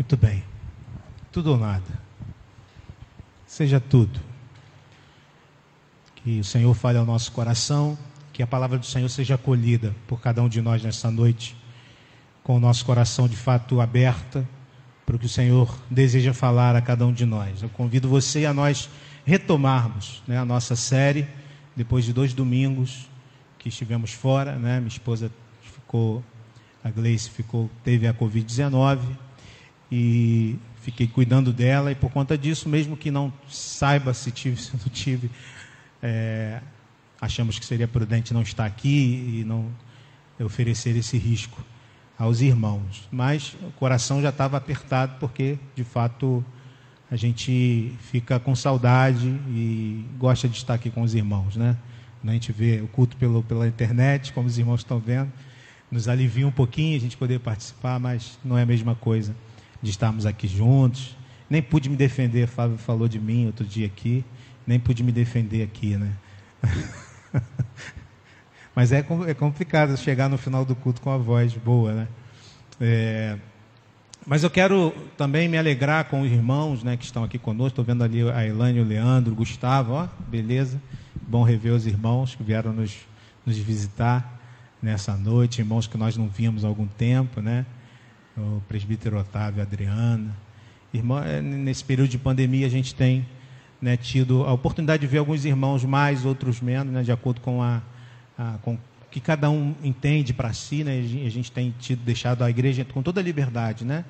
Muito bem. Tudo ou nada. Seja tudo. Que o Senhor fale ao nosso coração, que a palavra do Senhor seja acolhida por cada um de nós nesta noite, com o nosso coração de fato aberto para o que o Senhor deseja falar a cada um de nós. Eu convido você a nós retomarmos né, a nossa série, depois de dois domingos que estivemos fora, né? Minha esposa ficou, a Gleice ficou, teve a Covid-19 e fiquei cuidando dela e por conta disso, mesmo que não saiba se tive, se não tive, é, achamos que seria prudente não estar aqui e não oferecer esse risco aos irmãos. Mas o coração já estava apertado porque, de fato, a gente fica com saudade e gosta de estar aqui com os irmãos, né? A gente vê o culto pelo, pela internet, como os irmãos estão vendo, nos alivia um pouquinho a gente poder participar, mas não é a mesma coisa de estarmos aqui juntos. Nem pude me defender, Fábio falou de mim outro dia aqui, nem pude me defender aqui, né? Mas é, é complicado chegar no final do culto com a voz boa, né? É, mas eu quero também me alegrar com os irmãos né, que estão aqui conosco. Estou vendo ali a Elane, o Leandro, o Gustavo, ó, beleza. Bom rever os irmãos que vieram nos, nos visitar nessa noite, irmãos que nós não víamos há algum tempo, né? O presbítero Otávio, a Adriana. Irmã, é, nesse período de pandemia a gente tem né, tido a oportunidade de ver alguns irmãos mais, outros menos, né, de acordo com, a, a com que cada um entende para si, né, a gente tem tido, deixado a igreja com toda a liberdade, né,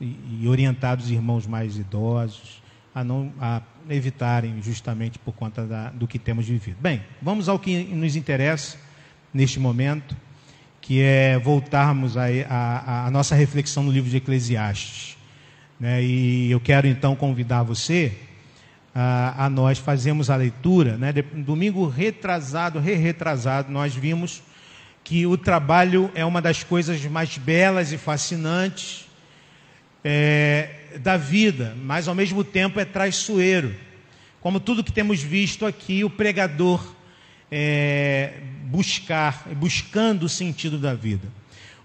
e, e orientado os irmãos mais idosos a não a evitarem justamente por conta da, do que temos vivido. Bem, vamos ao que nos interessa neste momento, que é voltarmos a nossa reflexão no livro de Eclesiastes. Né, e eu quero então convidar você a, a nós fazemos a leitura. Né? Domingo retrasado, re-retrasado, nós vimos que o trabalho é uma das coisas mais belas e fascinantes é, da vida, mas ao mesmo tempo é traiçoeiro. Como tudo que temos visto aqui, o pregador é, buscar, buscando o sentido da vida.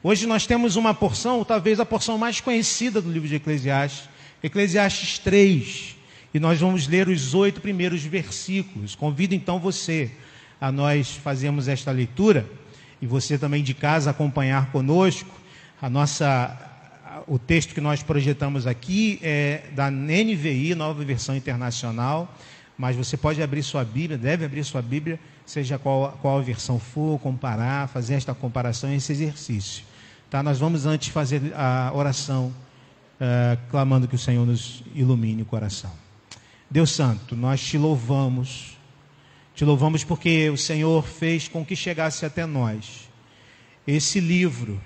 Hoje nós temos uma porção, talvez a porção mais conhecida do livro de Eclesiastes, Eclesiastes 3, e nós vamos ler os oito primeiros versículos. Convido então você a nós fazermos esta leitura e você também de casa acompanhar conosco. A nossa, o texto que nós projetamos aqui é da NVI, nova versão internacional, mas você pode abrir sua Bíblia, deve abrir sua Bíblia, seja qual, qual a versão for, comparar, fazer esta comparação, esse exercício. Tá? Nós vamos antes fazer a oração, uh, clamando que o Senhor nos ilumine o coração. Deus Santo, nós te louvamos, te louvamos porque o Senhor fez com que chegasse até nós esse livro,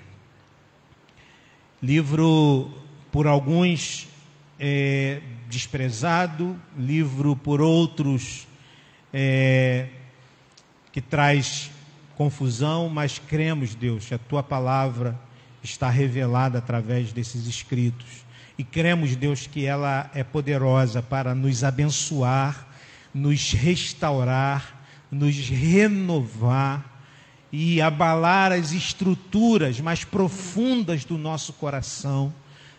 livro por alguns é, desprezado, livro por outros é, que traz confusão, mas cremos, Deus, que a tua palavra está revelada através desses escritos. E cremos, Deus, que ela é poderosa para nos abençoar, nos restaurar, nos renovar e abalar as estruturas mais profundas do nosso coração,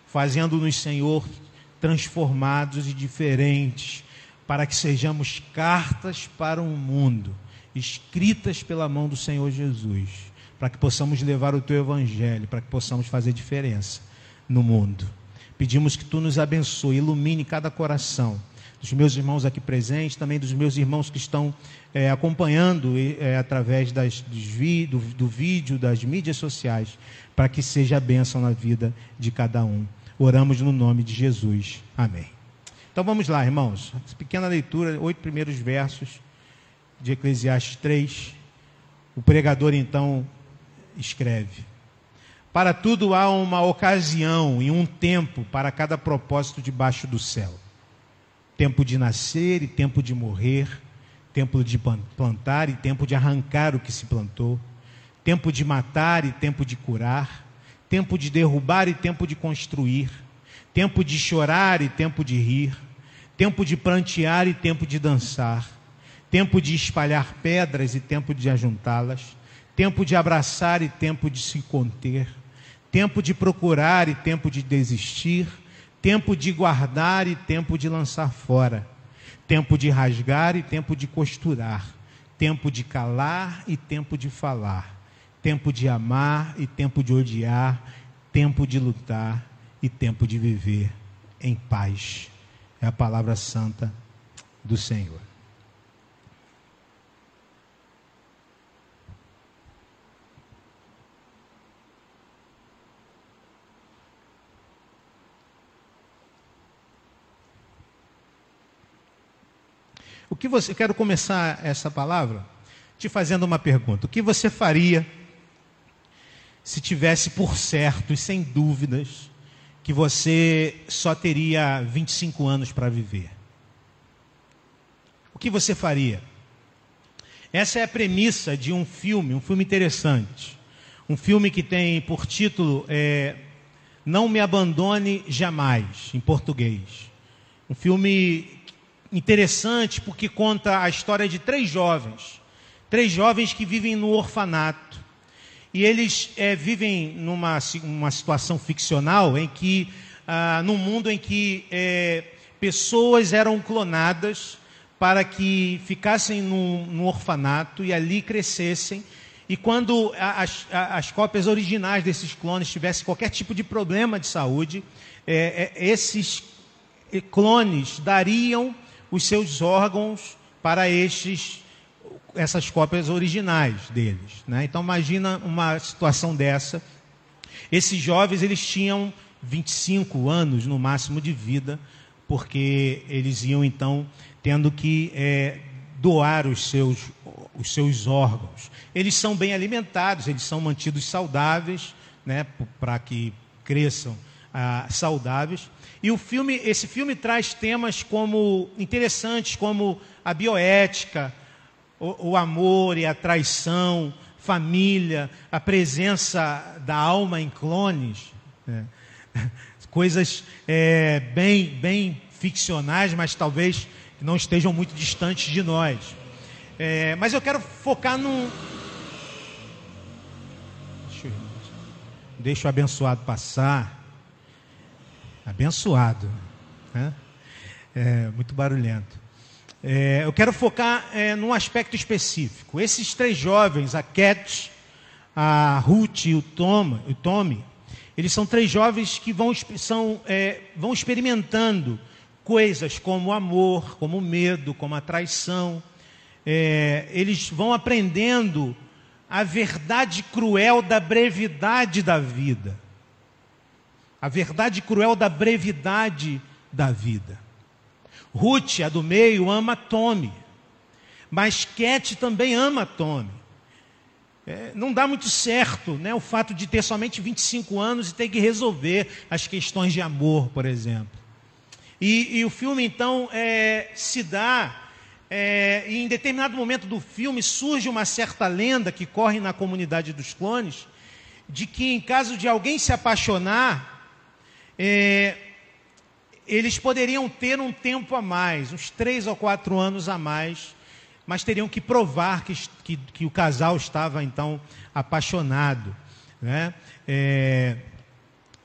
fazendo-nos, Senhor, transformados e diferentes, para que sejamos cartas para o mundo, escritas pela mão do Senhor Jesus, para que possamos levar o teu evangelho, para que possamos fazer diferença no mundo. Pedimos que tu nos abençoe, ilumine cada coração dos meus irmãos aqui presentes, também dos meus irmãos que estão é, acompanhando é, através das, vi, do, do vídeo, das mídias sociais, para que seja a bênção na vida de cada um. Oramos no nome de Jesus. Amém. Então vamos lá, irmãos. Pequena leitura, oito primeiros versos de Eclesiastes 3. O pregador então escreve: para tudo há uma ocasião e um tempo para cada propósito debaixo do céu: tempo de nascer e tempo de morrer, tempo de plantar e tempo de arrancar o que se plantou, tempo de matar e tempo de curar, tempo de derrubar e tempo de construir, tempo de chorar e tempo de rir, tempo de prantear e tempo de dançar, tempo de espalhar pedras e tempo de ajuntá-las, tempo de abraçar e tempo de se conter. Tempo de procurar e tempo de desistir, tempo de guardar e tempo de lançar fora, tempo de rasgar e tempo de costurar, tempo de calar e tempo de falar, tempo de amar e tempo de odiar, tempo de lutar e tempo de viver em paz. É a palavra santa do Senhor. O que você, eu quero começar essa palavra te fazendo uma pergunta. O que você faria se tivesse por certo e sem dúvidas que você só teria 25 anos para viver? O que você faria? Essa é a premissa de um filme, um filme interessante. Um filme que tem por título é, Não Me Abandone Jamais, em português. Um filme interessante porque conta a história de três jovens. Três jovens que vivem no orfanato. E eles é, vivem numa uma situação ficcional em que, ah, num mundo em que é, pessoas eram clonadas para que ficassem no, no orfanato e ali crescessem. E quando as, as, cópias originais desses clones tivessem qualquer tipo de problema de saúde, é, é esses clones dariam os seus órgãos para estes, essas cópias originais deles. Né? Então imagina uma situação dessa. Esses jovens eles tinham 25 anos no máximo de vida, porque eles iam então tendo que é, doar os seus, os seus órgãos. Eles são bem alimentados, eles são mantidos saudáveis, né, para que cresçam ah, saudáveis. E o filme, esse filme traz temas como interessantes, como a bioética, o, o amor e a traição, família, a presença da alma em clones, né? coisas é, bem, bem ficcionais, mas talvez não estejam muito distantes de nós. É, mas eu quero focar num. Deixa, o abençoado passar abençoado. Né? É, muito barulhento. É, eu quero focar é, num aspecto específico. Esses três jovens, a Cat, a Ruth e o, Tom, o Tommy, eles são três jovens que vão, são, é, vão experimentando coisas como amor, como medo, como a traição. É, eles vão aprendendo a verdade cruel da brevidade da vida a verdade cruel da brevidade da vida. Ruth, a do meio, ama Tommy, mas Cat também ama Tommy. É, não dá muito certo né, o fato de ter somente 25 anos e ter que resolver as questões de amor, por exemplo. E, e o filme, então, é, se dá. É, em determinado momento do filme surge uma certa lenda que corre na comunidade dos clones, de que em caso de alguém se apaixonar, é, eles poderiam ter um tempo a mais, uns três ou quatro anos a mais, mas teriam que provar que, que, que o casal estava então apaixonado. Né? É,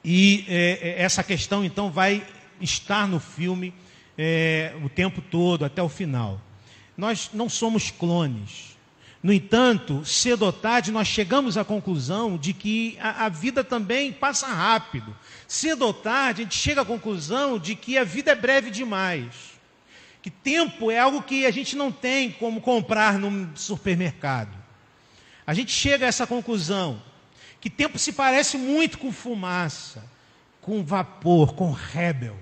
e é, é essa questão então vai estar no filme é, o tempo todo, até o final. Nós não somos clones. No entanto, cedo ou tarde, nós chegamos à conclusão de que a, a, vida também passa rápido. Cedo ou tarde, a gente chega à conclusão de que a vida é breve demais. Que tempo é algo que a gente não tem como comprar no supermercado. A gente chega a essa conclusão. Que tempo se parece muito com fumaça, com vapor, com rebel.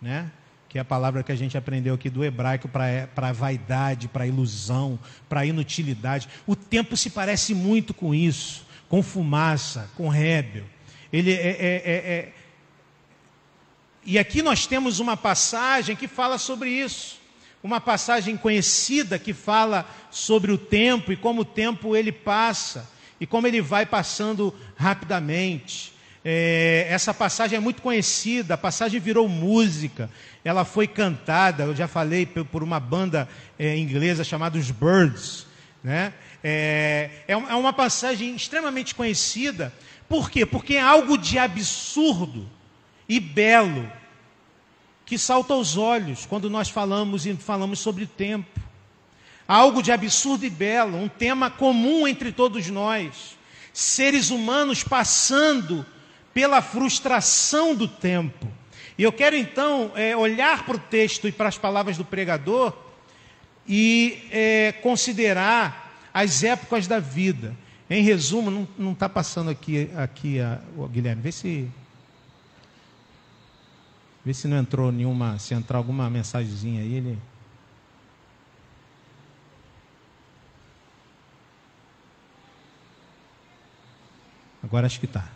Né? que é a palavra que a gente aprendeu aqui do hebraico para vaidade, para ilusão, para inutilidade. O tempo se parece muito com isso, com fumaça, com rébel. Ele é, é, é, é, E aqui nós temos uma passagem que fala sobre isso. Uma passagem conhecida que fala sobre o tempo e como o tempo ele passa e como ele vai passando rapidamente. É, essa passagem é muito conhecida, a passagem virou música, ela foi cantada, eu já falei por uma banda é, inglesa chamada os Birds. Né? É, é, é uma passagem extremamente conhecida, por quê? Porque é algo de absurdo e belo que salta aos olhos quando nós falamos e falamos sobre tempo. Algo de absurdo e belo, um tema comum entre todos nós. Seres humanos passando pela frustração do tempo. E eu quero então é, olhar para o texto e para as palavras do pregador e é, considerar as épocas da vida. Em resumo, não está passando aqui, aqui a, Guilherme, vê se Vê se não entrou nenhuma, se entrar alguma mensagenzinha aí, ele. Agora acho que está.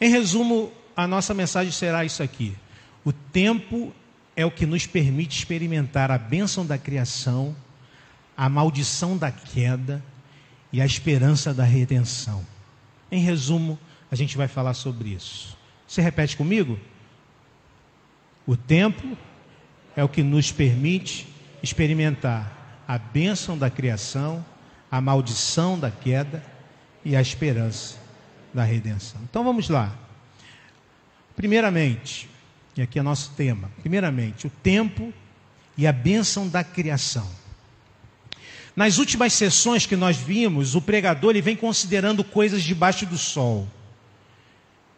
Em resumo, a nossa mensagem será isso aqui. O tempo é o que nos permite experimentar a bênção da criação, a maldição da queda e a esperança da redenção. Em resumo, a gente vai falar sobre isso. Você repete comigo? O tempo é o que nos permite experimentar a bênção da criação, a maldição da queda e a esperança da redenção. Então vamos lá. Primeiramente, e aqui é nosso tema. Primeiramente, o tempo e a bênção da criação. Nas últimas sessões que nós vimos, o pregador ele vem considerando coisas debaixo do sol.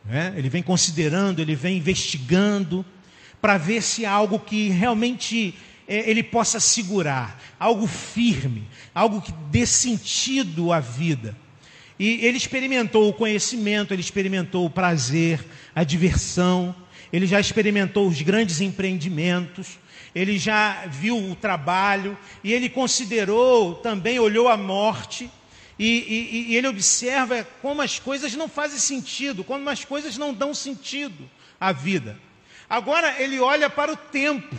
Né? Ele vem considerando, ele vem investigando para ver se há algo que realmente é, ele possa segurar, algo firme, algo que dê sentido à vida. E ele experimentou o conhecimento, ele experimentou o prazer, a diversão, ele já experimentou os grandes empreendimentos, ele já viu o trabalho e ele considerou também, olhou a morte. E, e, e ele observa como as coisas não fazem sentido, como as coisas não dão sentido à vida. Agora ele olha para o tempo.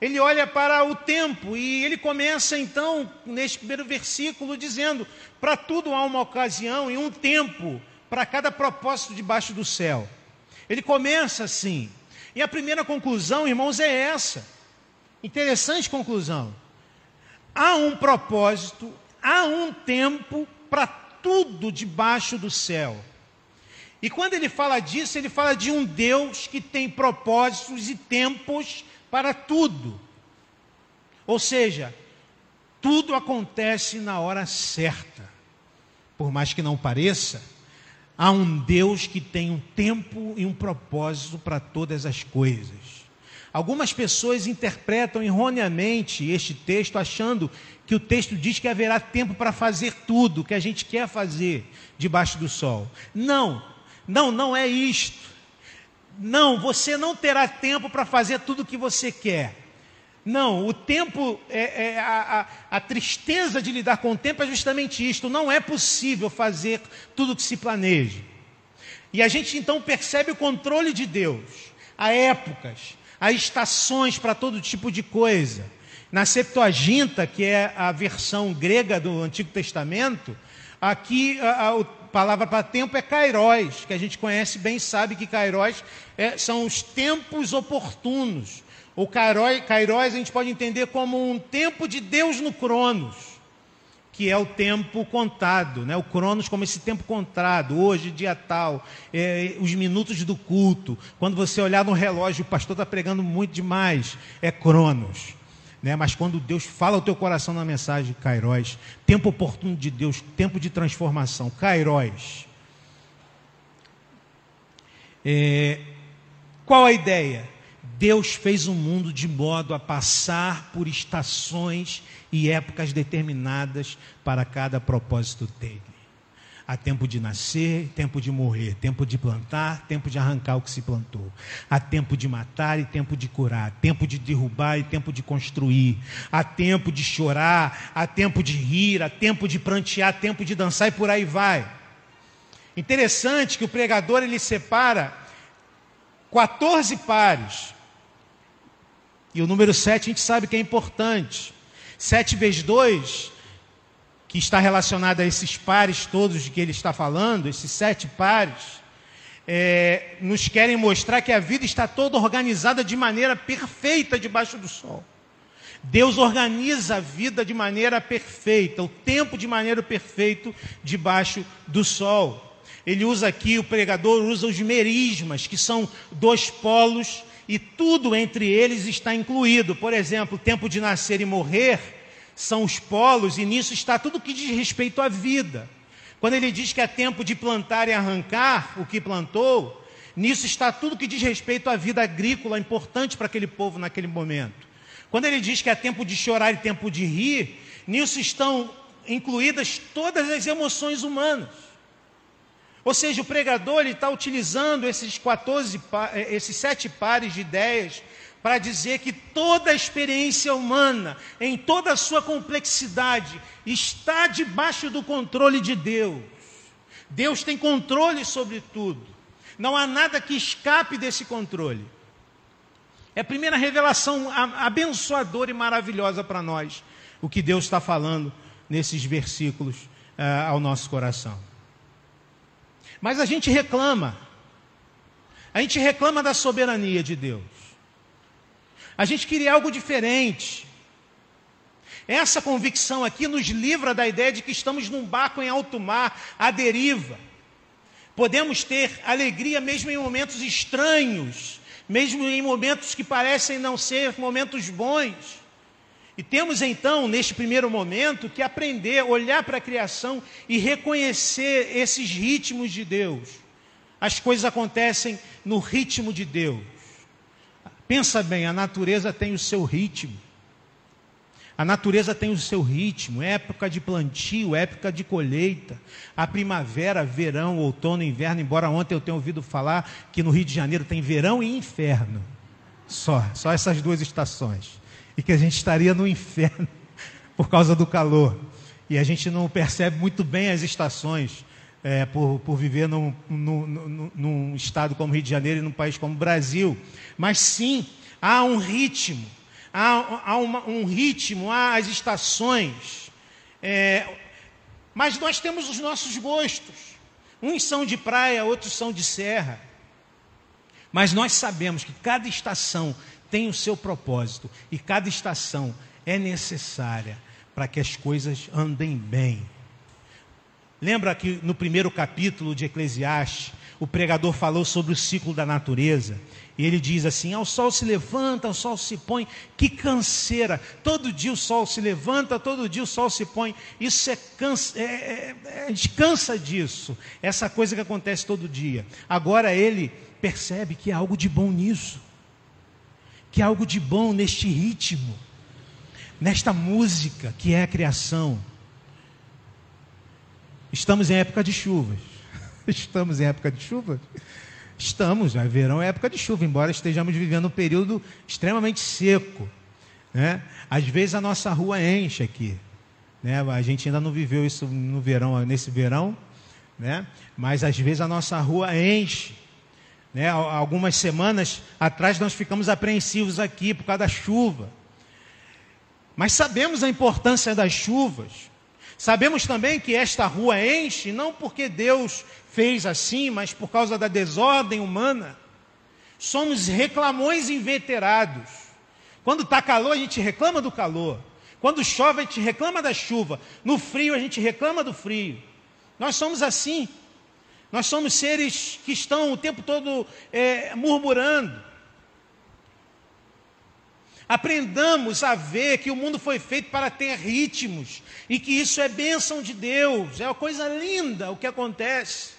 Ele olha para o tempo e ele começa então, neste primeiro versículo, dizendo: Para tudo há uma ocasião e um tempo para cada propósito debaixo do céu. Ele começa assim. E a primeira conclusão, irmãos, é essa. Interessante conclusão. Há um propósito, há um tempo para tudo debaixo do céu. E quando ele fala disso, ele fala de um Deus que tem propósitos e tempos para tudo. Ou seja, tudo acontece na hora certa. Por mais que não pareça, há um Deus que tem um tempo e um propósito para todas as coisas. Algumas pessoas interpretam erroneamente este texto, achando que o texto diz que haverá tempo para fazer tudo que a gente quer fazer debaixo do sol. Não, não, não é isto. Não, você não terá tempo para fazer tudo o que você quer. Não, o tempo, é, é a, a, a, tristeza de lidar com o tempo é justamente isto. Não é possível fazer tudo o que se planeja. E a gente então percebe o controle de Deus. Há épocas, há estações para todo tipo de coisa. Na Septuaginta, que é a versão grega do Antigo Testamento, aqui a, a, palavra para tempo é kairóis, que a gente conhece bem, sabe que kairóis é, são os tempos oportunos. O kairóis, kairóis a gente pode entender como um tempo de Deus no cronos, que é o tempo contado, né? o cronos como esse tempo contado, hoje, dia tal, é, os minutos do culto. Quando você olhar no relógio, o pastor está pregando muito demais, é cronos. Né? Mas quando Deus fala ao teu coração na mensagem, Cairóis, tempo oportuno de Deus, tempo de transformação, Cairóis. É, qual a ideia? Deus fez o mundo de modo a passar por estações e épocas determinadas para cada propósito dele. Há tempo de nascer, tempo de morrer, tempo de plantar, tempo de arrancar o que se plantou. Há tempo de matar e tempo de curar, tempo de derrubar e tempo de construir. Há tempo de chorar, há tempo de rir, há tempo de prantear, tempo de dançar e por aí vai. Interessante que o pregador ele separa 14 pares. E o número 7 a gente sabe que é importante. 7 vezes 2 que está relacionada a esses pares todos de que ele está falando, esses sete pares, é, nos querem mostrar que a vida está toda organizada de maneira perfeita debaixo do sol. Deus organiza a vida de maneira perfeita, o tempo de maneira perfeita debaixo do sol. Ele usa aqui, o pregador usa os merismas, que são dois polos e tudo entre eles está incluído. Por exemplo, tempo de nascer e morrer são os polos, e nisso está tudo que diz respeito à vida. Quando ele diz que é tempo de plantar e arrancar o que plantou, nisso está tudo que diz respeito à vida agrícola importante para aquele povo naquele momento. Quando ele diz que é tempo de chorar e tempo de rir, nisso estão incluídas todas as emoções humanas. Ou seja, o pregador está utilizando esses 14, eh, esses sete pares de ideias para dizer que toda a experiência humana, em toda a sua complexidade, está debaixo do controle de Deus. Deus tem controle sobre tudo. Não há nada que escape desse controle. É a primeira revelação abençoadora e maravilhosa para nós, o que Deus está falando nesses versículos uh, ao nosso coração. Mas a gente reclama. A gente reclama da soberania de Deus. A gente queria algo diferente. Essa convicção aqui nos livra da ideia de que estamos num barco em alto mar, à deriva. Podemos ter alegria mesmo em momentos estranhos, mesmo em momentos que parecem não ser momentos bons. E temos então, neste primeiro momento, que aprender, olhar para a criação e reconhecer esses ritmos de Deus. As coisas acontecem no ritmo de Deus. Pensa bem, a natureza tem o seu ritmo. A natureza tem o seu ritmo, época de plantio, época de colheita, a primavera, verão, outono, inverno, embora ontem eu tenha ouvido falar que no Rio de Janeiro tem verão e inferno. Só, só essas duas estações e que a gente estaria no inferno por causa do calor. E a gente não percebe muito bem as estações é, por, por viver num, num, num, num estado como Rio de Janeiro e num país como Brasil. Mas sim, há um ritmo, há, há uma, um ritmo, há as estações. É, mas nós temos os nossos gostos. Uns são de praia, outros são de serra. Mas nós sabemos que cada estação tem o seu propósito e cada estação é necessária para que as coisas andem bem. Lembra que no primeiro capítulo de Eclesiastes, o pregador falou sobre o ciclo da natureza. E ele diz assim: ao sol se levanta, ao sol se põe, que canseira. Todo dia o sol se levanta, todo dia o sol se põe. Isso é cansa, é, é, é, a gente cansa disso, essa coisa que acontece todo dia. Agora ele percebe que há algo de bom nisso que há algo de bom neste ritmo, nesta música que é a criação. Estamos em época de chuvas. Estamos em época de chuva? Estamos, né? verão é época de chuva, embora estejamos vivendo um período extremamente seco. Né? Às vezes a nossa rua enche aqui. Né? A gente ainda não viveu isso no verão, nesse verão, né? mas às vezes a nossa rua enche. Né? Algumas semanas atrás nós ficamos apreensivos aqui por causa da chuva. Mas sabemos a importância das chuvas. Sabemos também que esta rua enche não porque Deus fez assim, mas por causa da desordem humana. Somos reclamões inveterados. Quando está calor, a gente reclama do calor. Quando chove, a gente reclama da chuva. No frio, a gente reclama do frio. Nós somos assim. Nós somos seres que estão o tempo todo é, murmurando. Aprendamos a ver que o mundo foi feito para ter ritmos e que isso é bênção de Deus, é uma coisa linda o que acontece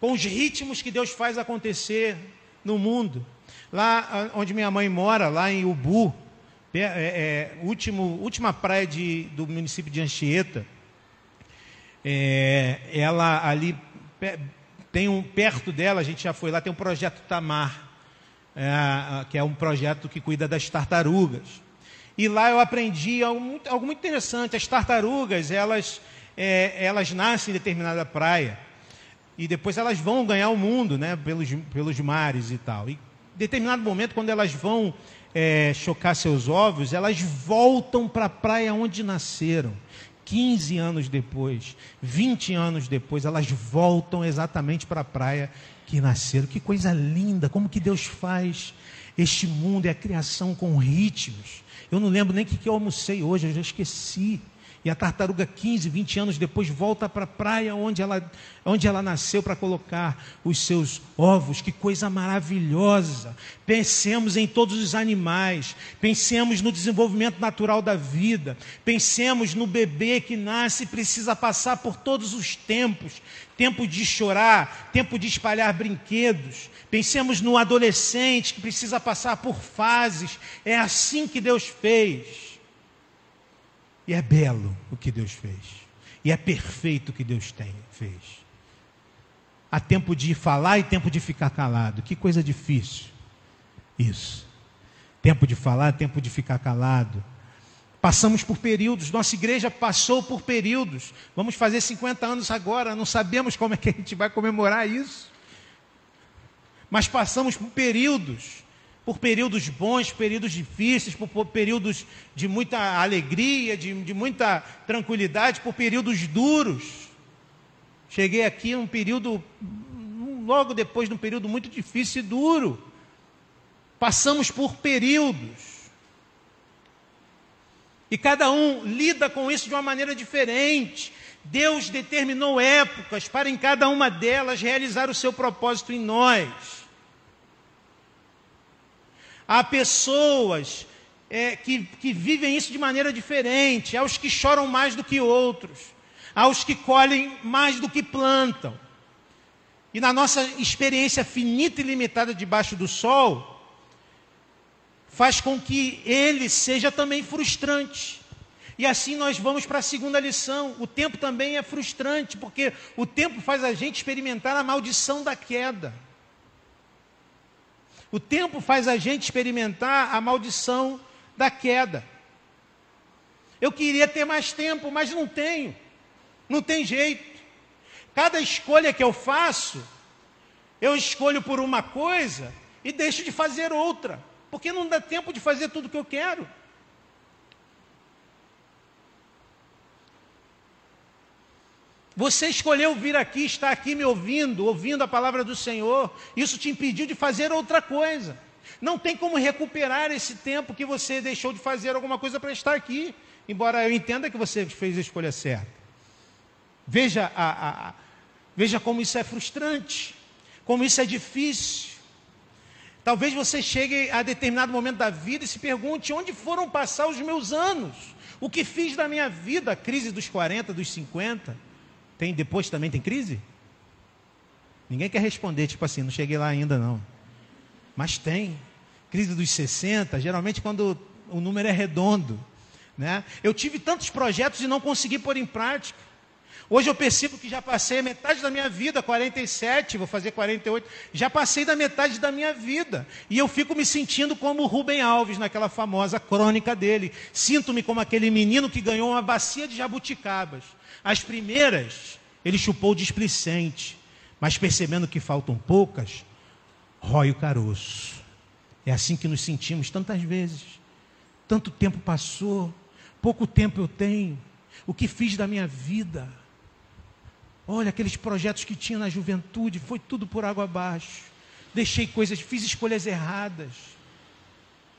com os ritmos que Deus faz acontecer no mundo. Lá onde minha mãe mora, lá em Ubu, é, é, último, última praia de, do município de Anchieta, é, ela ali tem um, perto dela, a gente já foi lá, tem um projeto Tamar, é, que é um projeto que cuida das tartarugas. E lá eu aprendi algo muito, algo muito interessante. As tartarugas, elas, é, elas nascem em determinada praia. E depois elas vão ganhar o mundo, né, pelos, pelos mares e tal. E em determinado momento, quando elas vão é, chocar seus ovos, elas voltam para a praia onde nasceram. 15 anos depois, 20 anos depois, elas voltam exatamente para a praia que nasceram. Que coisa linda, como que Deus faz este mundo e a criação com ritmos. Eu não lembro nem o que, que eu almocei hoje, eu já esqueci. E a tartaruga, 15, 20 anos depois, volta para a praia onde ela, onde ela nasceu para colocar os seus ovos. Que coisa maravilhosa! Pensemos em todos os animais, pensemos no desenvolvimento natural da vida, pensemos no bebê que nasce e precisa passar por todos os tempos tempo de chorar, tempo de espalhar brinquedos. Pensemos no adolescente que precisa passar por fases. É assim que Deus fez. E é belo o que Deus fez. E é perfeito o que Deus tem, fez. Há tempo de falar e tempo de ficar calado. Que coisa difícil. Isso. Tempo de falar, tempo de ficar calado. Passamos por períodos, nossa igreja passou por períodos. Vamos fazer 50 anos agora, não sabemos como é que a gente vai comemorar isso. Mas passamos por períodos por períodos bons, períodos difíceis, por, períodos de muita alegria, de, de muita tranquilidade, por períodos duros. Cheguei aqui num período, logo depois de um período muito difícil e duro. Passamos por períodos. E cada um lida com isso de uma maneira diferente. Deus determinou épocas para em cada uma delas realizar o seu propósito em nós. Há pessoas é, que, que vivem isso de maneira diferente. Há os que choram mais do que outros. Há os que colhem mais do que plantam. E na nossa experiência finita e limitada debaixo do sol, faz com que ele seja também frustrante. E assim nós vamos para a segunda lição. O tempo também é frustrante, porque o tempo faz a gente experimentar a maldição da queda. O tempo faz a gente experimentar a maldição da queda. Eu queria ter mais tempo, mas não tenho. Não tem jeito. Cada escolha que eu faço, eu escolho por uma coisa e deixo de fazer outra, porque não dá tempo de fazer tudo o que eu quero. Você escolheu vir aqui, estar aqui me ouvindo, ouvindo a palavra do Senhor. Isso te impediu de fazer outra coisa. Não tem como recuperar esse tempo que você deixou de fazer alguma coisa para estar aqui. Embora eu entenda que você fez a escolha certa. Veja, a, a, veja como isso é frustrante, como isso é difícil. Talvez você chegue a determinado momento da vida e se pergunte: onde foram passar os meus anos? O que fiz da minha vida? A crise dos 40, dos 50 tem depois também tem crise? Ninguém quer responder, tipo assim, não cheguei lá ainda não. Mas tem. Crise dos 60, geralmente quando o número é redondo. Né? Eu tive tantos projetos e não consegui pôr em prática. Hoje eu percebo que já passei a metade da minha vida, 47, vou fazer 48, já passei da metade da minha vida. E eu fico me sentindo como Rubem Alves naquela famosa crônica dele. Sinto-me como aquele menino que ganhou uma bacia de jabuticabas. As primeiras, ele chupou displicente, mas percebendo que faltam poucas, rói o caroço. É assim que nos sentimos tantas vezes. Tanto tempo passou, pouco tempo eu tenho. O que fiz da minha vida? Olha, aqueles projetos que tinha na juventude, foi tudo por água abaixo. Deixei coisas, fiz escolhas erradas.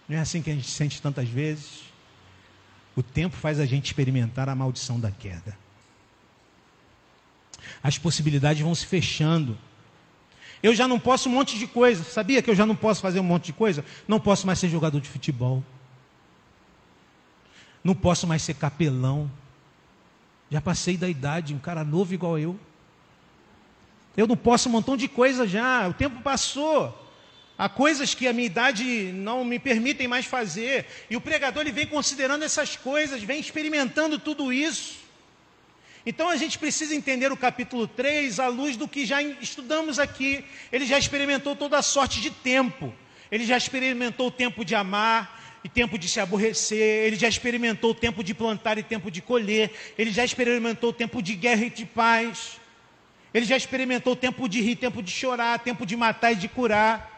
Não é assim que a gente sente tantas vezes? O tempo faz a gente experimentar a maldição da queda. As possibilidades vão se fechando. Eu já não posso um monte de coisa. Sabia que eu já não posso fazer um monte de coisa? Não posso mais ser jogador de futebol. Não posso mais ser capelão. Já passei da idade, um cara novo igual eu. Eu não posso um montão de coisa já, o tempo passou. Há coisas que a minha idade não me permitem mais fazer. E o pregador ele vem considerando essas coisas, vem experimentando tudo isso. Então a gente precisa entender o capítulo 3 à luz do que já estudamos aqui. Ele já experimentou toda a sorte de tempo. Ele já experimentou o tempo de amar, e tempo de se aborrecer, ele já experimentou o tempo de plantar e tempo de colher, ele já experimentou o tempo de guerra e de paz, ele já experimentou o tempo de rir, tempo de chorar, tempo de matar e de curar.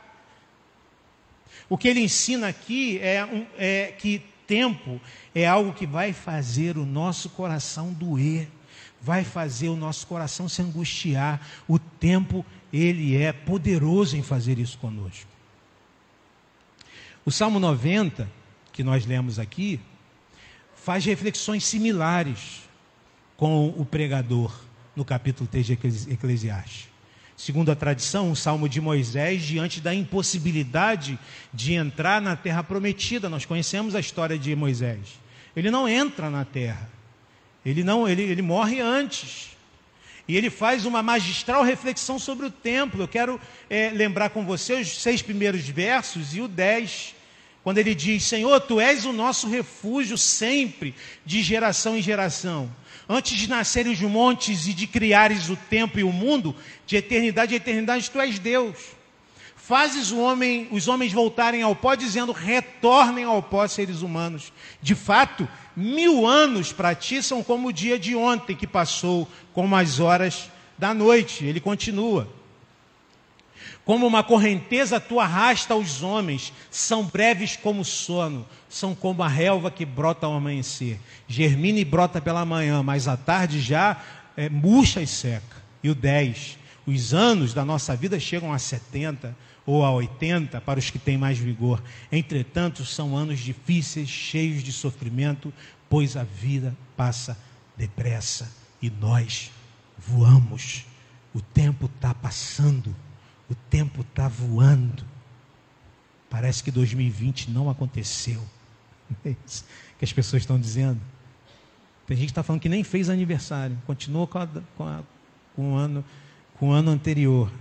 O que ele ensina aqui é, um, é que tempo é algo que vai fazer o nosso coração doer, vai fazer o nosso coração se angustiar. O tempo, ele é poderoso em fazer isso conosco. O Salmo 90, que nós lemos aqui, faz reflexões similares com o pregador no capítulo 3 de Eclesiastes. Segundo a tradição, o salmo de Moisés, diante da impossibilidade de entrar na terra prometida, nós conhecemos a história de Moisés. Ele não entra na terra, ele, não, ele, ele morre antes. E ele faz uma magistral reflexão sobre o templo. Eu quero é, lembrar com você os seis primeiros versos e o dez, quando ele diz: Senhor, tu és o nosso refúgio sempre, de geração em geração. Antes de nascerem os montes e de criares o tempo e o mundo, de eternidade a eternidade, tu és Deus. Fazes homem, os homens voltarem ao pó, dizendo: retornem ao pó, seres humanos. De fato, mil anos para ti são como o dia de ontem que passou, como as horas da noite. Ele continua. Como uma correnteza tu arrasta os homens, são breves como o sono, são como a relva que brota ao amanhecer. Germina e brota pela manhã, mas à tarde já é, murcha e seca. E o 10, os anos da nossa vida chegam a 70 ou a 80 para os que têm mais vigor. Entretanto, são anos difíceis, cheios de sofrimento, pois a vida passa depressa e nós voamos. O tempo está passando. O tempo está voando. Parece que 2020 não aconteceu. É isso que as pessoas estão dizendo. Tem gente que está falando que nem fez aniversário, continua com, a, com, a, com o, ano, com o ano anterior.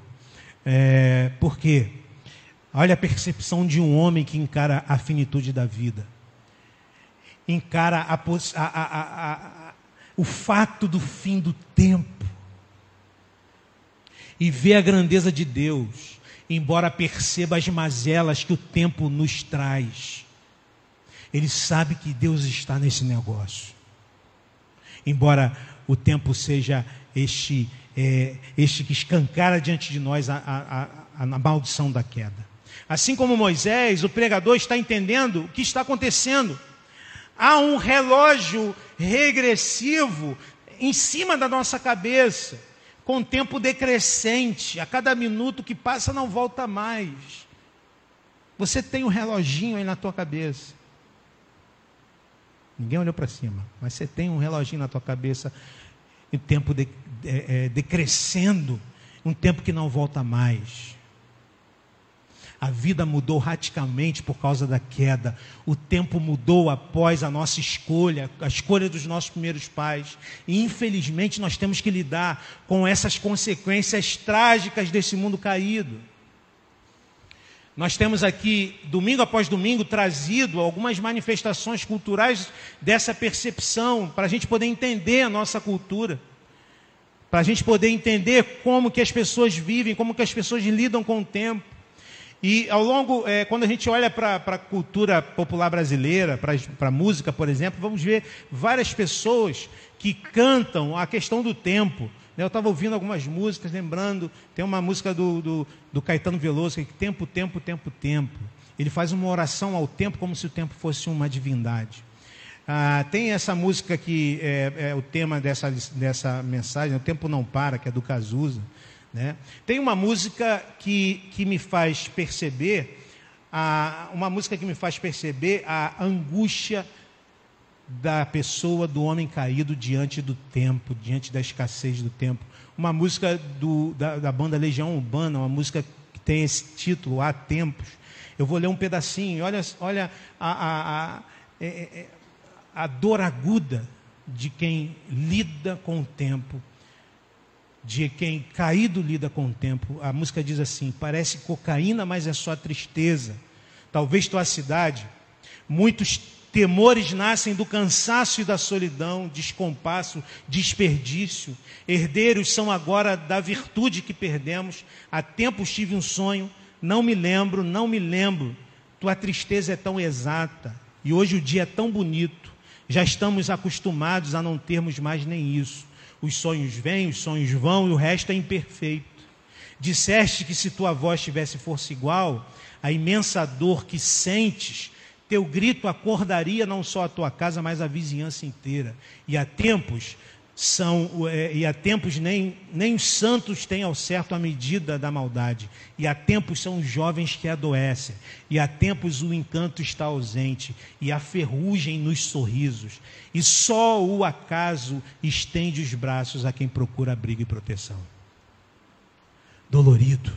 É, por quê? Olha a percepção de um homem que encara a finitude da vida, encara a, o fato do fim do tempo e vê a grandeza de Deus, embora perceba as mazelas que o tempo nos traz. Ele sabe que Deus está nesse negócio. Embora o tempo seja este, é, este que escancara diante de nós a, a, a, a maldição da queda. Assim como Moisés, o pregador está entendendo o que está acontecendo. Há um relógio regressivo em cima da nossa cabeça com tempo decrescente, a cada minuto que passa não volta mais. Você tem um reloginho aí na tua cabeça. Ninguém olhou para cima, mas você tem um reloginho na tua cabeça, e o tempo de, é, decrescendo, um tempo que não volta mais. A vida mudou radicalmente por causa da queda. O tempo mudou após a nossa escolha, a escolha dos nossos primeiros pais. E infelizmente nós temos que lidar com essas consequências trágicas desse mundo caído. Nós temos aqui, domingo após domingo, trazido algumas manifestações culturais dessa percepção, para a gente poder entender a nossa cultura, para a gente poder entender como que as pessoas vivem, como que as pessoas lidam com o tempo. E ao longo, é, quando a gente olha para a cultura popular brasileira, para a música, por exemplo, vamos ver várias pessoas que cantam a questão do tempo. Né? Eu estava ouvindo algumas músicas, lembrando, tem uma música do, do, do Caetano Veloso, que é tempo, tempo, tempo, tempo. Ele faz uma oração ao tempo como se o tempo fosse uma divindade. Ah, tem essa música que é, é o tema dessa, dessa mensagem, O Tempo Não Para, que é do Cazuza. Né? Tem uma música que, que me faz perceber, a, uma música que me faz perceber a angústia da pessoa, do homem caído diante do tempo, diante da escassez do tempo. Uma música do, da, da banda Legião Urbana, uma música que tem esse título, Há Tempos. Eu vou ler um pedacinho, olha, olha a, a, a, é, é, a dor aguda de quem lida com o tempo de quem caído lida com o tempo. A música diz assim: parece cocaína, mas é só tristeza. Talvez tua cidade, muitos temores nascem do cansaço e da solidão, descompasso, desperdício. Herdeiros são agora da virtude que perdemos. Há tempos tive um sonho, não me lembro, não me lembro. Tua tristeza é tão exata e hoje o dia é tão bonito. Já estamos acostumados a não termos mais nem isso. Os sonhos vêm, os sonhos vão e o resto é imperfeito. Disseste que se tua voz tivesse força igual, a imensa dor que sentes, teu grito acordaria não só a tua casa, mas a vizinhança inteira. E há tempos são, é, e há tempos nem, nem os santos têm ao certo a medida da maldade, e há tempos são os jovens que adoecem, e há tempos o encanto está ausente, e a ferrugem nos sorrisos, e só o acaso estende os braços a quem procura abrigo e proteção. Dolorido.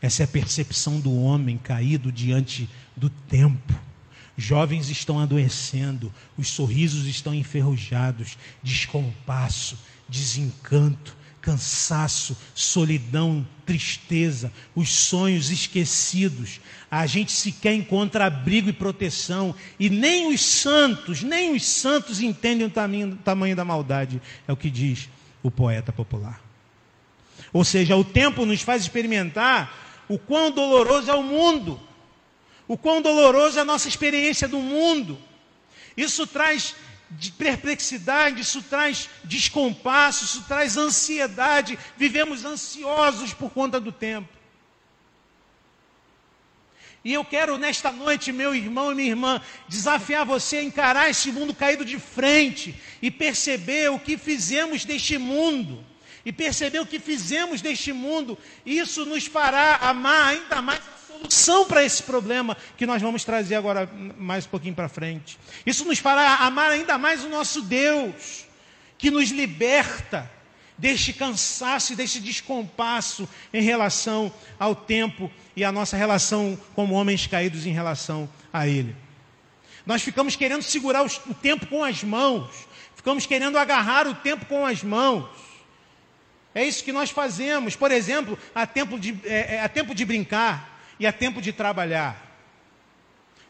Essa é a percepção do homem caído diante do tempo Jovens estão adoecendo, os sorrisos estão enferrujados, descompasso, desencanto, cansaço, solidão, tristeza, os sonhos esquecidos. A gente sequer encontra abrigo e proteção, e nem os santos, nem os santos entendem o tamanho, o tamanho da maldade, é o que diz o poeta popular. Ou seja, o tempo nos faz experimentar o quão doloroso é o mundo o quão doloroso é a nossa experiência do mundo. Isso traz perplexidade, isso traz descompasso, isso traz ansiedade. Vivemos ansiosos por conta do tempo. E eu quero nesta noite, meu irmão e minha irmã, desafiar você a encarar esse mundo caído de frente e perceber o que fizemos deste mundo. E perceber o que fizemos deste mundo. Isso nos fará amar ainda mais solução para esse problema que nós vamos trazer agora mais um pouquinho para frente. Isso nos fará amar ainda mais o nosso Deus, que nos liberta deste cansaço e deste descompasso em relação ao tempo e a nossa relação como homens caídos em relação a Ele. Nós ficamos querendo segurar o tempo com as mãos, ficamos querendo agarrar o tempo com as mãos. É isso que nós fazemos. Por exemplo, há tempo de, é, é, há tempo de brincar e é tempo de trabalhar.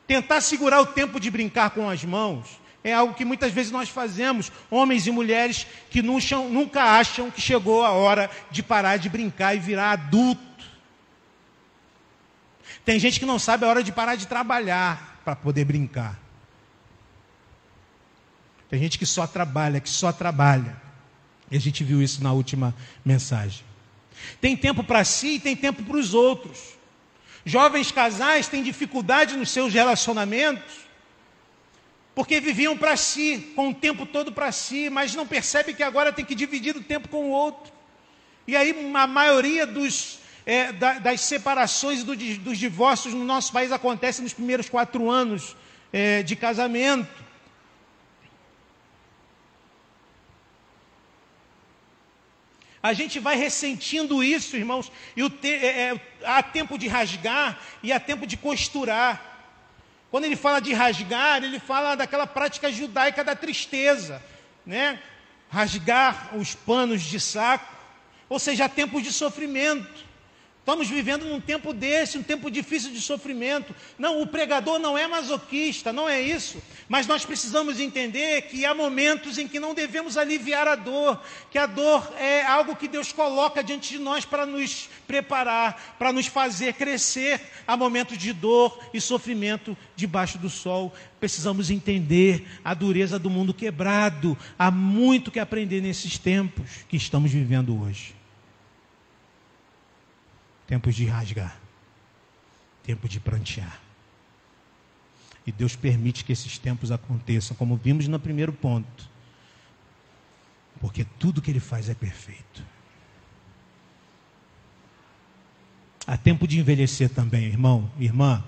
Tentar segurar o tempo de brincar com as mãos é algo que muitas vezes nós fazemos, homens e mulheres que nunca acham que chegou a hora de parar de brincar e virar adulto. Tem gente que não sabe a hora de parar de trabalhar para poder brincar. Tem gente que só trabalha, que só trabalha. E a gente viu isso na última mensagem. Tem tempo para si e tem tempo para os outros. Jovens casais têm dificuldade nos seus relacionamentos porque viviam para si, com o tempo todo para si, mas não percebem que agora tem que dividir o tempo com o outro. E aí a maioria dos, é, da, das separações e do, dos divórcios no nosso país acontece nos primeiros quatro anos é, de casamento. A gente vai ressentindo isso, irmãos, e te, é, é, há tempo de rasgar e há tempo de costurar. Quando ele fala de rasgar, ele fala daquela prática judaica da tristeza, né? Rasgar os panos de saco, ou seja, há tempos de sofrimento. Estamos vivendo num tempo desse, um tempo difícil de sofrimento. Não, o pregador não é masoquista, não é isso. Mas nós precisamos entender que há momentos em que não devemos aliviar a dor, que a dor é algo que Deus coloca diante de nós para nos preparar, para nos fazer crescer. Há momentos de dor e sofrimento debaixo do sol. Precisamos entender a dureza do mundo quebrado. Há muito que aprender nesses tempos que estamos vivendo hoje tempos de rasgar, tempo de prantear. E Deus permite que esses tempos aconteçam, como vimos no primeiro ponto, porque tudo que Ele faz é perfeito. Há tempo de envelhecer também, irmão, irmã.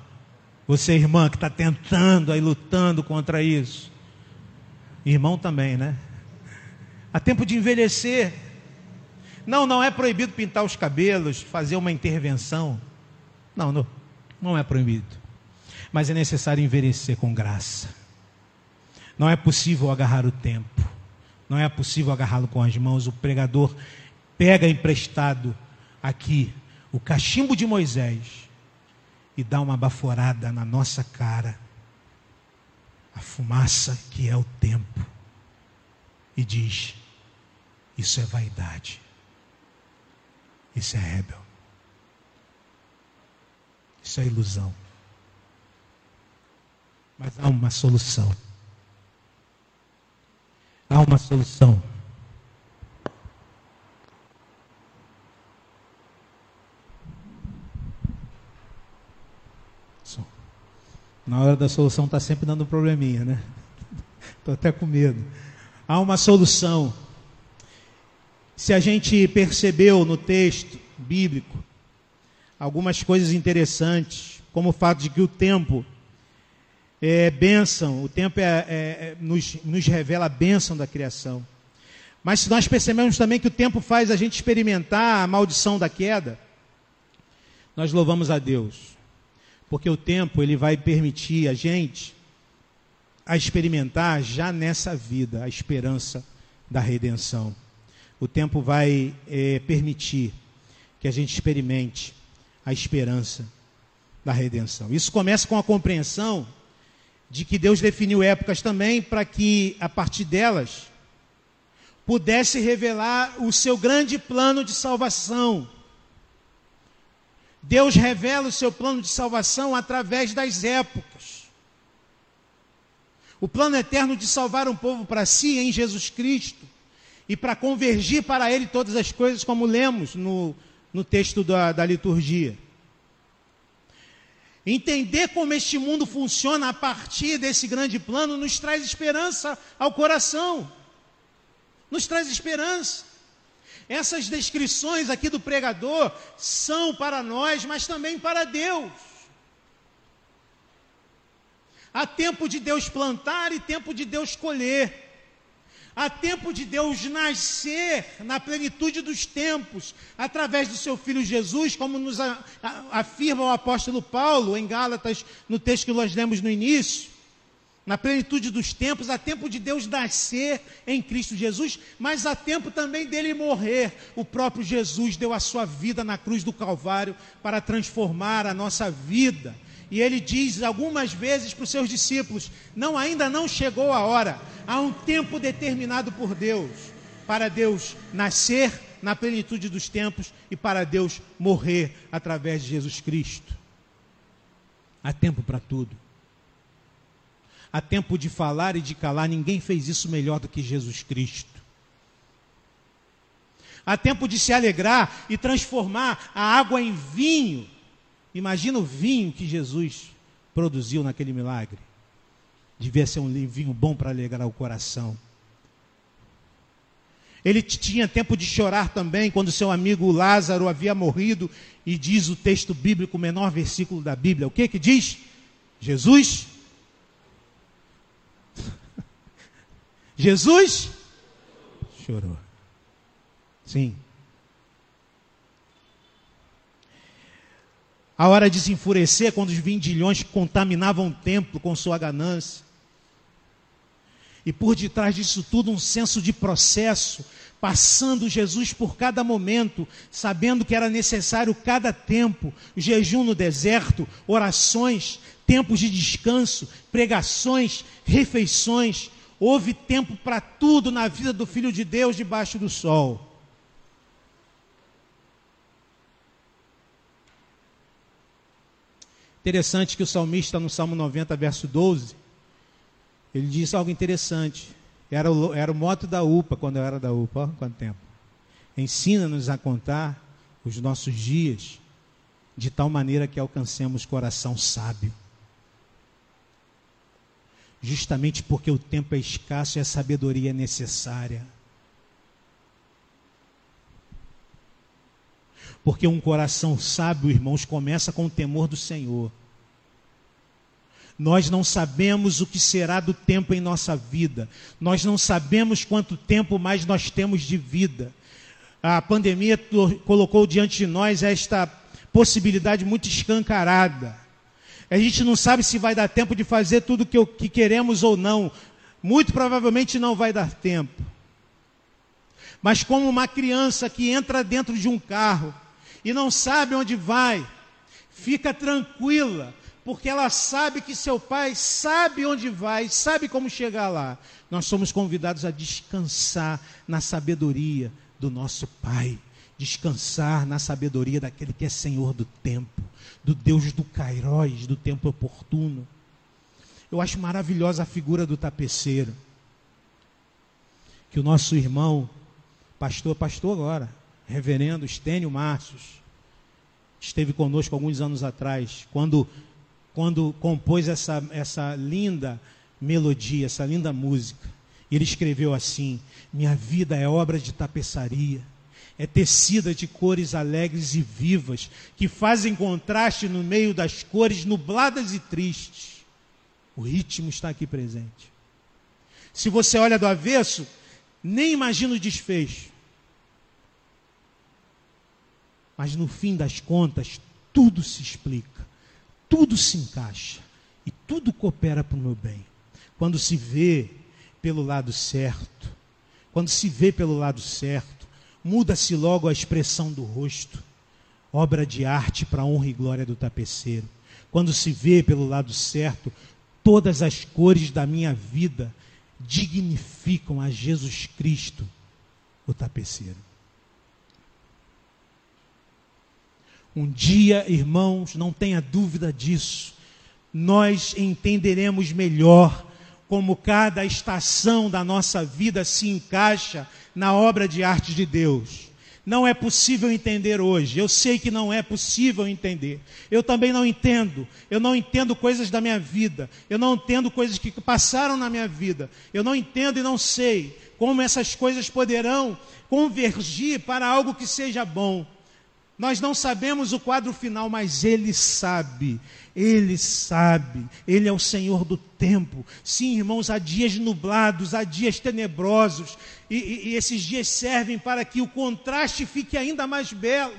Você, irmã, que está tentando aí, lutando contra isso. Irmão também, né? Há tempo de envelhecer. Não, não é proibido pintar os cabelos, fazer uma intervenção. Não, não, não é proibido. Mas é necessário envelhecer com graça. Não é possível agarrar o tempo. Não é possível agarrá-lo com as mãos. O pregador pega emprestado aqui o cachimbo de Moisés e dá uma baforada na nossa cara. A fumaça que é o tempo. E diz: Isso é vaidade. Isso é rebel. Isso é ilusão. Mas há uma solução. Há uma solução. Na hora da solução está sempre dando um probleminha, né? Estou até com medo. Há uma solução. Se a gente percebeu no texto bíblico algumas coisas interessantes, como o fato de que o tempo é bênção, o tempo é, é, é, nos, nos revela a bênção da criação. Mas se nós percebemos também que o tempo faz a gente experimentar a maldição da queda, nós louvamos a Deus. Porque o tempo ele vai permitir a gente a experimentar já nessa vida a esperança da redenção. O tempo vai é, permitir que a gente experimente a esperança da redenção. Isso começa com a compreensão de que Deus definiu épocas também para que, a partir delas, pudesse revelar o seu grande plano de salvação. Deus revela o seu plano de salvação através das épocas. O plano eterno de salvar um povo para si em Jesus Cristo e para convergir para Ele todas as coisas, como lemos no, no texto da, da liturgia. Entender como este mundo funciona a partir desse grande plano nos traz esperança ao coração. Nos traz esperança. Essas descrições aqui do pregador são para nós, mas também para Deus. Há tempo de Deus plantar e tempo de Deus colher. Há tempo de Deus nascer na plenitude dos tempos, através do seu Filho Jesus, como nos afirma o apóstolo Paulo em Gálatas, no texto que nós lemos no início. Na plenitude dos tempos, há tempo de Deus nascer em Cristo Jesus, mas há tempo também dele morrer. O próprio Jesus deu a sua vida na cruz do Calvário para transformar a nossa vida e ele diz algumas vezes para os seus discípulos: não, ainda não chegou a hora. Há um tempo determinado por Deus para Deus nascer na plenitude dos tempos e para Deus morrer através de Jesus Cristo. Há tempo para tudo. Há tempo de falar e de calar. Ninguém fez isso melhor do que Jesus Cristo. Há tempo de se alegrar e transformar a água em vinho Imagina o vinho que Jesus produziu naquele milagre. Devia ser um vinho bom para alegrar o coração. Ele tinha tempo de chorar também quando seu amigo Lázaro havia morrido, e diz o texto bíblico, o menor versículo da Bíblia. O que que diz? Jesus Jesus chorou. Sim. A hora de se enfurecer quando os vindilhões contaminavam o templo com sua ganância. E por detrás disso tudo, um senso de processo, passando Jesus por cada momento, sabendo que era necessário cada tempo, jejum no deserto, orações, tempos de descanso, pregações, refeições. Houve tempo para tudo na vida do Filho de Deus debaixo do sol. Interessante que o salmista, no Salmo 90, verso 12, ele diz algo interessante. Era o, era o moto da UPA, quando eu era da UPA, olha quanto tempo. Ensina-nos a contar os nossos dias de tal maneira que alcancemos coração sábio. Justamente porque o tempo é escasso e a sabedoria é necessária. Porque um coração sábio, irmãos, começa com o temor do Senhor. Nós não sabemos o que será do tempo em nossa vida. Nós não sabemos quanto tempo mais nós temos de vida. A pandemia colocou diante de nós esta possibilidade muito escancarada. A gente não sabe se vai dar tempo de fazer tudo o que queremos ou não. Muito provavelmente não vai dar tempo. Mas como uma criança que entra dentro de um carro e não sabe onde vai, fica tranquila, porque ela sabe que seu pai sabe onde vai, sabe como chegar lá. Nós somos convidados a descansar na sabedoria do nosso Pai, descansar na sabedoria daquele que é Senhor do tempo, do Deus do Cairóis, do tempo oportuno. Eu acho maravilhosa a figura do tapeceiro. Que o nosso irmão, pastor, pastor agora, reverendo Estênio Márcios, esteve conosco alguns anos atrás, quando, quando compôs essa, essa linda melodia, essa linda música. Ele escreveu assim: Minha vida é obra de tapeçaria, é tecida de cores alegres e vivas, que fazem contraste no meio das cores nubladas e tristes. O ritmo está aqui presente. Se você olha do avesso, nem imagina o desfecho. Mas no fim das contas, tudo se explica, tudo se encaixa e tudo coopera para o meu bem. Quando se vê pelo lado certo, quando se vê pelo lado certo, muda-se logo a expressão do rosto, obra de arte para a honra e glória do tapeceiro. Quando se vê pelo lado certo, todas as cores da minha vida dignificam a Jesus Cristo, o tapeceiro. Um dia, irmãos, não tenha dúvida disso, nós entenderemos melhor como cada estação da nossa vida se encaixa na obra de arte de Deus. Não é possível entender hoje. Eu sei que não é possível entender. Eu também não entendo. Eu não entendo coisas da minha vida. Eu não entendo coisas que passaram na minha vida. Eu não entendo e não sei como essas coisas poderão convergir para algo que seja bom. Nós não sabemos o quadro final, mas Ele sabe. Ele sabe. Ele é o Senhor do tempo. Sim, irmãos, há dias nublados, há dias tenebrosos. E, e, e esses dias servem para que o contraste fique ainda mais belo.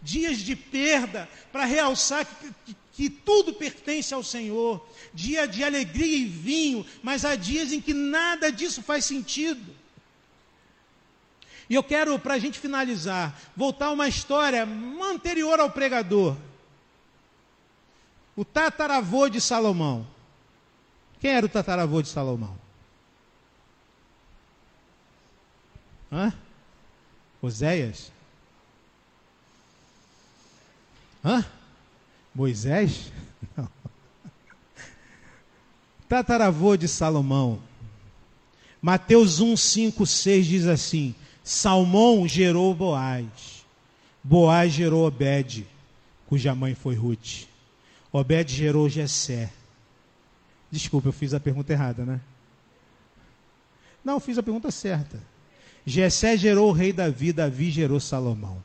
Dias de perda, para realçar que, que, que tudo pertence ao Senhor. Dia de alegria e vinho, mas há dias em que nada disso faz sentido. E eu quero, para a gente finalizar, voltar a uma história anterior ao pregador. O tataravô de Salomão. Quem era o tataravô de Salomão? Hã? Oséias? Hã? Moisés? Não. Tataravô de Salomão. Mateus 1, 5, 6 diz assim: Salmão gerou Boaz. Boaz gerou Obed, cuja mãe foi Ruth. Obed gerou Jessé. Desculpa, eu fiz a pergunta errada, né? Não, fiz a pergunta certa. Jessé gerou o rei Davi, Davi gerou Salomão.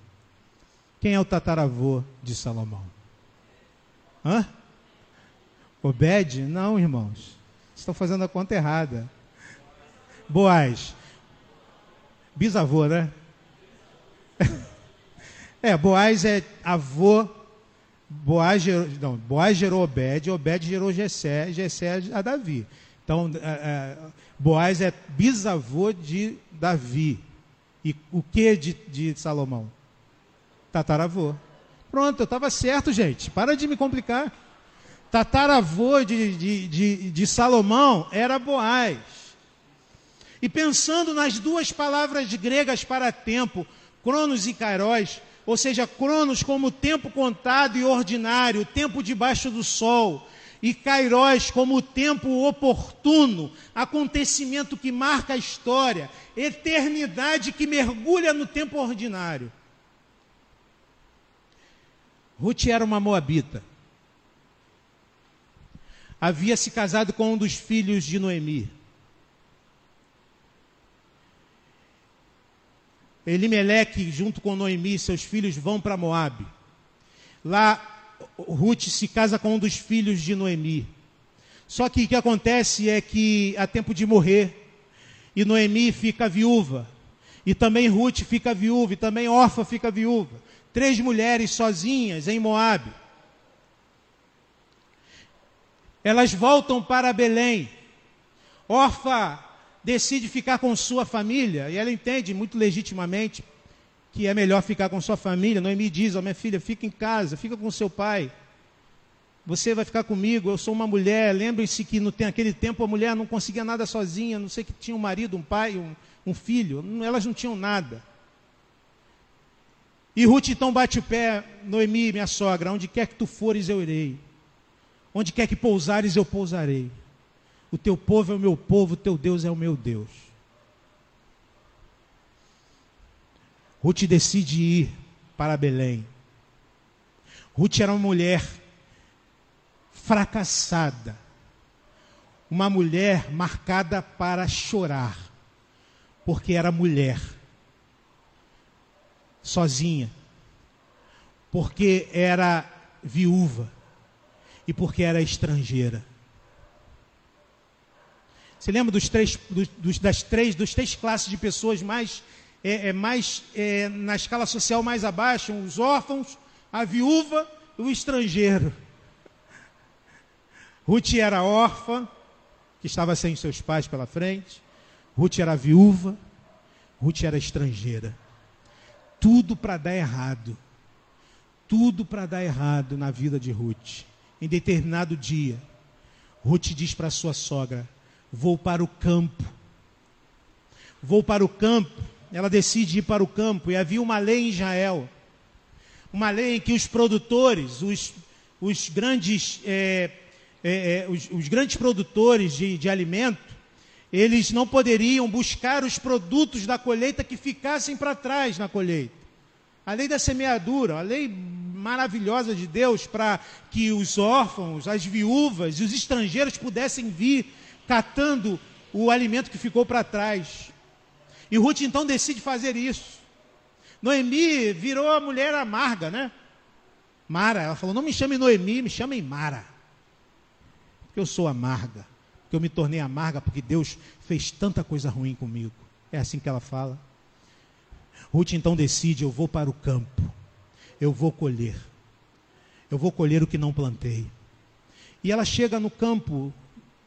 Quem é o tataravô de Salomão? Hã? Obed? Não, irmãos. Estão fazendo a conta errada. Boaz. Bisavô, né? é, Boaz é avô. Boaz gerou, não, Boaz gerou Obed, Obed gerou Jessé a Davi. Então, é, é, Boaz é bisavô de Davi. E o que de, de Salomão? Tataravô. Pronto, eu estava certo, gente. Para de me complicar. Tataravô de, de, de, de Salomão era Boaz. E pensando nas duas palavras gregas para tempo, cronos e kairos, ou seja, cronos como tempo contado e ordinário, tempo debaixo do sol, e kairos como tempo oportuno, acontecimento que marca a história, eternidade que mergulha no tempo ordinário. Ruth era uma moabita. Havia se casado com um dos filhos de Noemi. Elimeleque, junto com Noemi, seus filhos vão para Moabe. Lá, Ruth se casa com um dos filhos de Noemi. Só que o que acontece é que há tempo de morrer, e Noemi fica viúva, e também Ruth fica viúva, e também Orfa fica viúva. Três mulheres sozinhas em Moabe. Elas voltam para Belém. Orfa decide ficar com sua família, e ela entende muito legitimamente que é melhor ficar com sua família. Noemi diz: oh, minha filha, fica em casa, fica com seu pai. Você vai ficar comigo, eu sou uma mulher. Lembrem-se que naquele tempo a mulher não conseguia nada sozinha, não sei que tinha um marido, um pai, um, um filho. Elas não tinham nada. E Ruth então bate o pé, Noemi, minha sogra, onde quer que tu fores eu irei. Onde quer que pousares eu pousarei. O teu povo é o meu povo, o teu Deus é o meu Deus. Ruth decide ir para Belém. Ruth era uma mulher fracassada, uma mulher marcada para chorar, porque era mulher, sozinha, porque era viúva e porque era estrangeira. Você lembra dos três, dos, das três, dos três classes de pessoas mais, é, é mais é, na escala social mais abaixo? Os órfãos, a viúva e o estrangeiro. Ruth era órfã, que estava sem seus pais pela frente. Ruth era viúva. Ruth era estrangeira. Tudo para dar errado. Tudo para dar errado na vida de Ruth. Em determinado dia, Ruth diz para sua sogra: Vou para o campo. Vou para o campo. Ela decide ir para o campo. E havia uma lei em Israel. Uma lei em que os produtores, os, os grandes é, é, é, os, os, grandes produtores de, de alimento, eles não poderiam buscar os produtos da colheita que ficassem para trás na colheita. A lei da semeadura, a lei maravilhosa de Deus para que os órfãos, as viúvas e os estrangeiros pudessem vir catando o alimento que ficou para trás. E Ruth então decide fazer isso. Noemi virou a mulher amarga, né? Mara, ela falou: não me chame Noemi, me chamem Mara porque eu sou amarga, porque eu me tornei amarga porque Deus fez tanta coisa ruim comigo. É assim que ela fala. Ruth então decide: eu vou para o campo, eu vou colher, eu vou colher o que não plantei. E ela chega no campo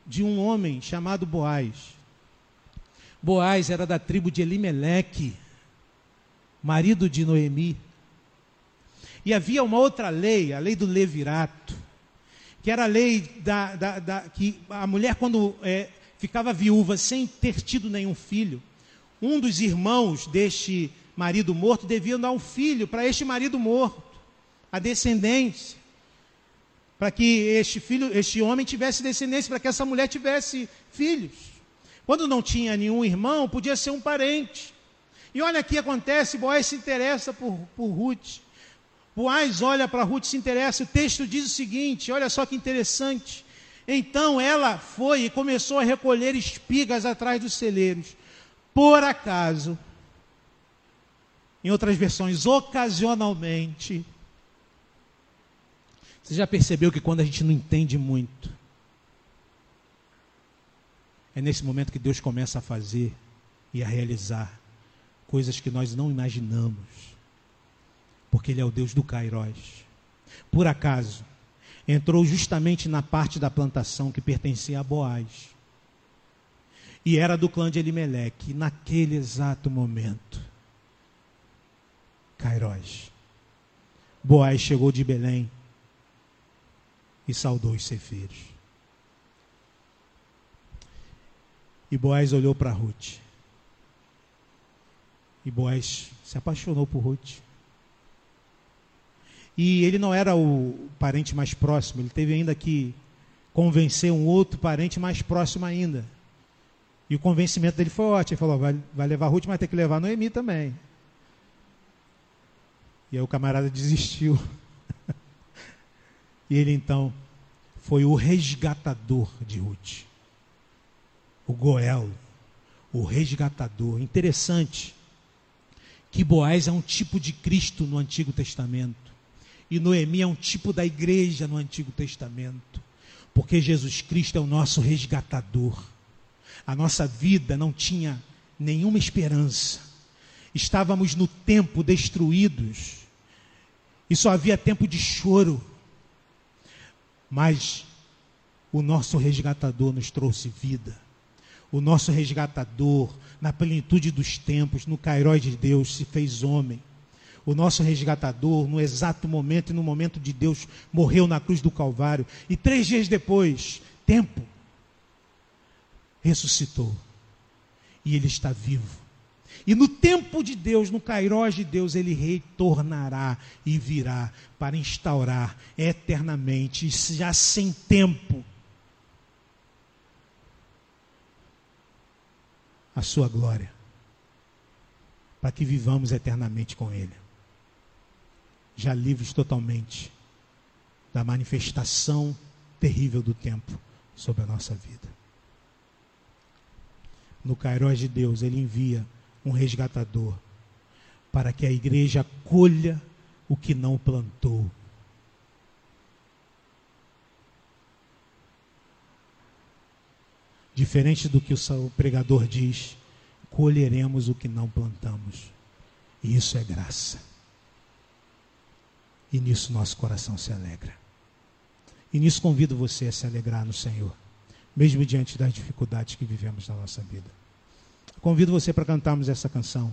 de um homem chamado Boaz. Boaz era da tribo de Elimeleque, marido de Noemi. E havia uma outra lei, a lei do levirato que era a lei da, da, da que a mulher, quando é, ficava viúva sem ter tido nenhum filho, um dos irmãos deste marido morto devia dar um filho para este marido morto, a descendência, para que este filho, este homem tivesse descendência, para que essa mulher tivesse filhos. Quando não tinha nenhum irmão, podia ser um parente. E olha aqui acontece, Boaz se interessa por, por Ruth. Boaz olha para Ruth se interessa. O texto diz o seguinte: olha só que interessante. Então ela foi e começou a recolher espigas atrás dos celeiros. Por acaso, em outras versões, ocasionalmente. Você já percebeu que quando a gente não entende muito, é nesse momento que Deus começa a fazer e a realizar coisas que nós não imaginamos porque ele é o Deus do Cairós. Por acaso, entrou justamente na parte da plantação que pertencia a Boaz. E era do clã de Elimeleque. Naquele exato momento, Cairós, Boaz chegou de Belém e saudou os cefeiros. E Boaz olhou para Ruth. E Boaz se apaixonou por Ruth. E ele não era o parente mais próximo, ele teve ainda que convencer um outro parente mais próximo ainda. E o convencimento dele foi ótimo. Ele falou: vai, vai levar Ruth, mas tem que levar Noemi também. E aí o camarada desistiu. e ele então foi o resgatador de Ruth. O Goel, o resgatador. Interessante que Boaz é um tipo de Cristo no Antigo Testamento. E Noemi é um tipo da igreja no Antigo Testamento, porque Jesus Cristo é o nosso resgatador. A nossa vida não tinha nenhuma esperança. Estávamos no tempo destruídos. E só havia tempo de choro. Mas o nosso resgatador nos trouxe vida. O nosso resgatador, na plenitude dos tempos, no Cairó de Deus, se fez homem o nosso resgatador, no exato momento e no momento de Deus, morreu na cruz do Calvário. E três dias depois, tempo, ressuscitou. E ele está vivo. E no tempo de Deus, no Cairós de Deus, ele retornará e virá para instaurar eternamente, já sem tempo, a sua glória, para que vivamos eternamente com Ele já livres totalmente da manifestação terrível do tempo sobre a nossa vida. no Cairós de Deus, ele envia um resgatador para que a igreja colha o que não plantou. Diferente do que o pregador diz, colheremos o que não plantamos. E isso é graça. E nisso nosso coração se alegra. E nisso convido você a se alegrar no Senhor, mesmo diante das dificuldades que vivemos na nossa vida. Convido você para cantarmos essa canção.